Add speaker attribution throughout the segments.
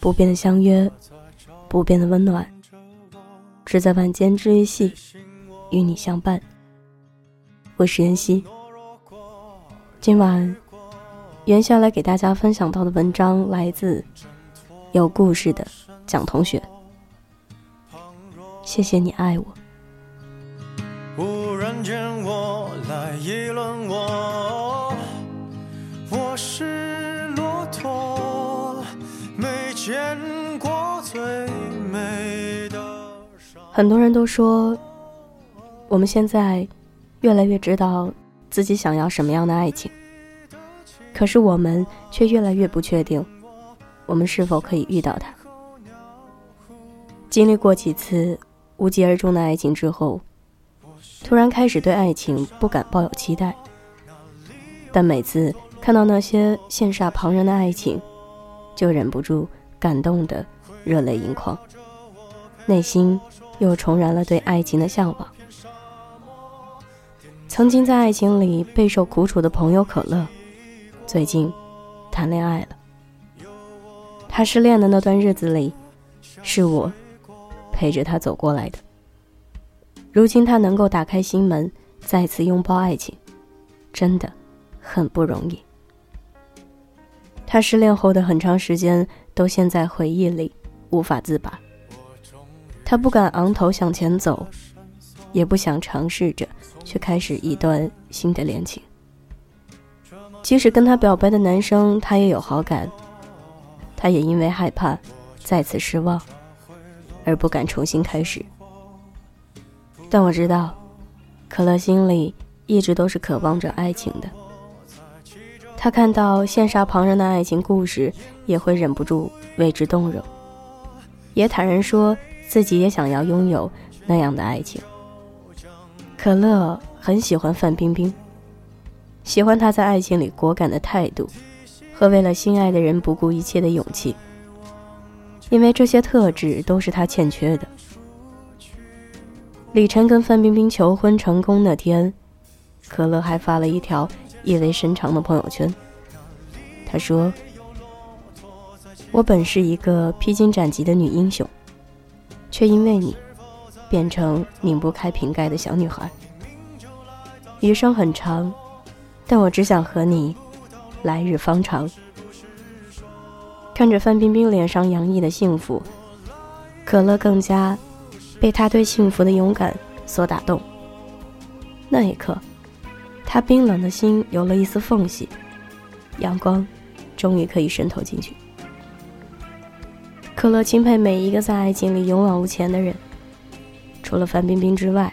Speaker 1: 不变的相约，不变的温暖，只在晚间治愈系与你相伴。我是妍希，今晚袁下来给大家分享到的文章来自有故事的蒋同学。谢谢你爱我。忽然间我来议论我，很多人都说，我们现在越来越知道自己想要什么样的爱情，可是我们却越来越不确定，我们是否可以遇到他。经历过几次无疾而终的爱情之后。突然开始对爱情不敢抱有期待，但每次看到那些羡煞旁人的爱情，就忍不住感动的热泪盈眶，内心又重燃了对爱情的向往。曾经在爱情里备受苦楚的朋友可乐，最近谈恋爱了。他失恋的那段日子里，是我陪着他走过来的。如今他能够打开心门，再次拥抱爱情，真的很不容易。他失恋后的很长时间都陷在回忆里，无法自拔。他不敢昂头向前走，也不想尝试着去开始一段新的恋情。即使跟他表白的男生，他也有好感，他也因为害怕再次失望，而不敢重新开始。但我知道，可乐心里一直都是渴望着爱情的。他看到羡煞旁人的爱情故事，也会忍不住为之动容，也坦然说自己也想要拥有那样的爱情。可乐很喜欢范冰冰，喜欢她在爱情里果敢的态度，和为了心爱的人不顾一切的勇气，因为这些特质都是他欠缺的。李晨跟范冰冰求婚成功那天，可乐还发了一条意味深长的朋友圈。他说：“我本是一个披荆斩棘的女英雄，却因为你，变成拧不开瓶盖的小女孩。余生很长，但我只想和你来日方长。”看着范冰冰脸上洋溢的幸福，可乐更加。被她对幸福的勇敢所打动，那一刻，他冰冷的心有了一丝缝隙，阳光终于可以渗透进去。可乐钦佩每一个在爱情里勇往无前的人，除了范冰冰之外，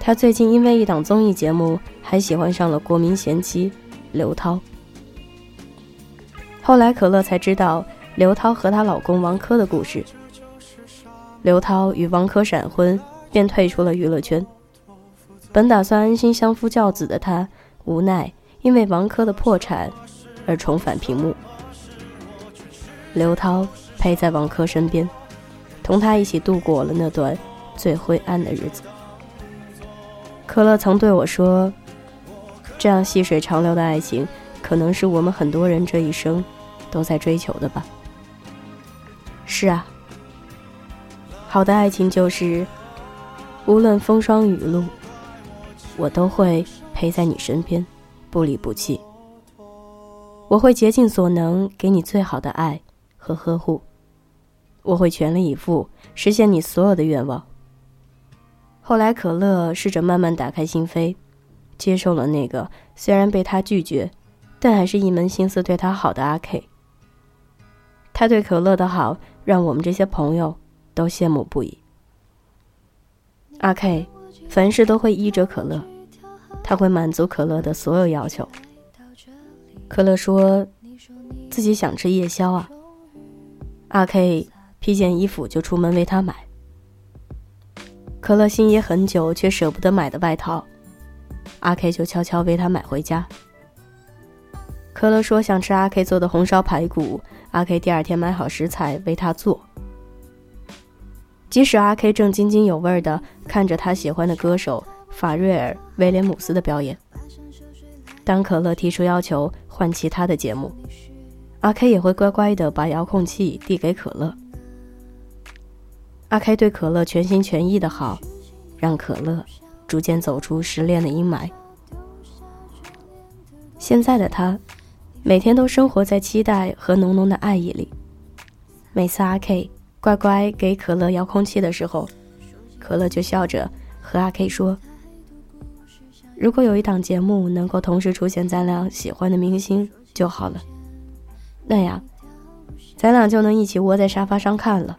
Speaker 1: 他最近因为一档综艺节目还喜欢上了国民贤妻刘涛。后来可乐才知道刘涛和她老公王珂的故事。刘涛与王珂闪婚，便退出了娱乐圈。本打算安心相夫教子的他，无奈因为王珂的破产而重返屏幕。刘涛陪在王珂身边，同他一起度过了那段最灰暗的日子。可乐曾对我说：“这样细水长流的爱情，可能是我们很多人这一生都在追求的吧。”是啊。好的爱情就是，无论风霜雨露，我都会陪在你身边，不离不弃。我会竭尽所能给你最好的爱和呵护，我会全力以赴实现你所有的愿望。后来，可乐试着慢慢打开心扉，接受了那个虽然被他拒绝，但还是一门心思对他好的阿 K。他对可乐的好，让我们这些朋友。都羡慕不已。阿 K，凡事都会依着可乐，他会满足可乐的所有要求。可乐说自己想吃夜宵啊，阿 K 披件衣服就出门为他买。可乐心仪很久却舍不得买的外套，阿 K 就悄悄为他买回家。可乐说想吃阿 K 做的红烧排骨，阿 K 第二天买好食材为他做。即使阿 K 正津津有味的看着他喜欢的歌手法瑞尔·威廉姆斯的表演，当可乐提出要求换其他的节目，阿 K 也会乖乖的把遥控器递给可乐。阿 K 对可乐全心全意的好，让可乐逐渐走出失恋的阴霾。现在的他，每天都生活在期待和浓浓的爱意里。每次阿 K 乖乖给可乐遥控器的时候，可乐就笑着和阿 K 说：“如果有一档节目能够同时出现咱俩喜欢的明星就好了，那样，咱俩就能一起窝在沙发上看了。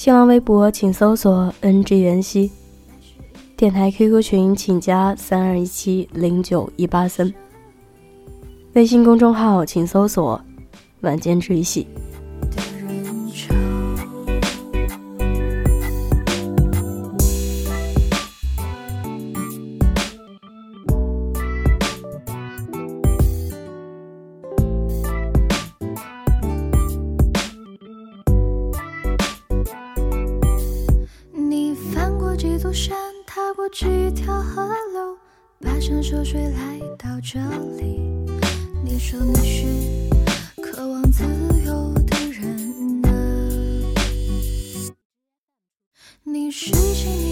Speaker 1: 新浪微博请搜索 “ng 袁熙”，电台 QQ 群请加三二一七零九一八三，微信公众号请搜索“晚间治愈系。
Speaker 2: 几座山，踏过”。几条河流，跋山涉水来到这里。你说你是渴望自由的人呢？你拾起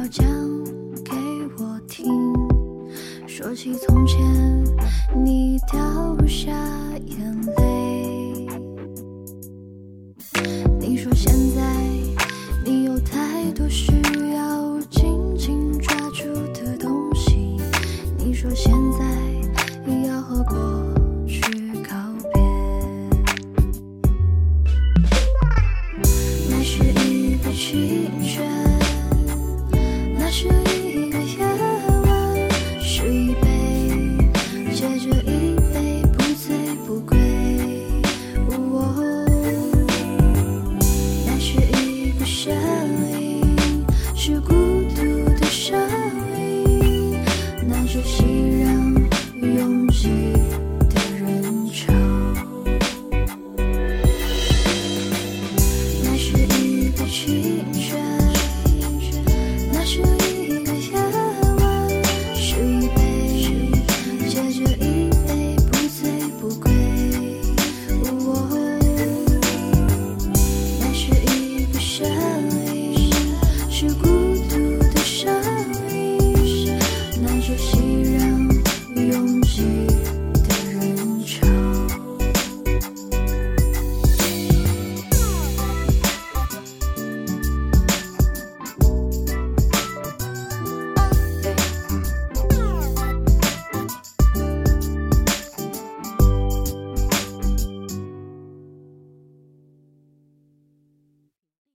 Speaker 2: 要讲给我听说起从前你掉下眼泪。你说现在你有太多事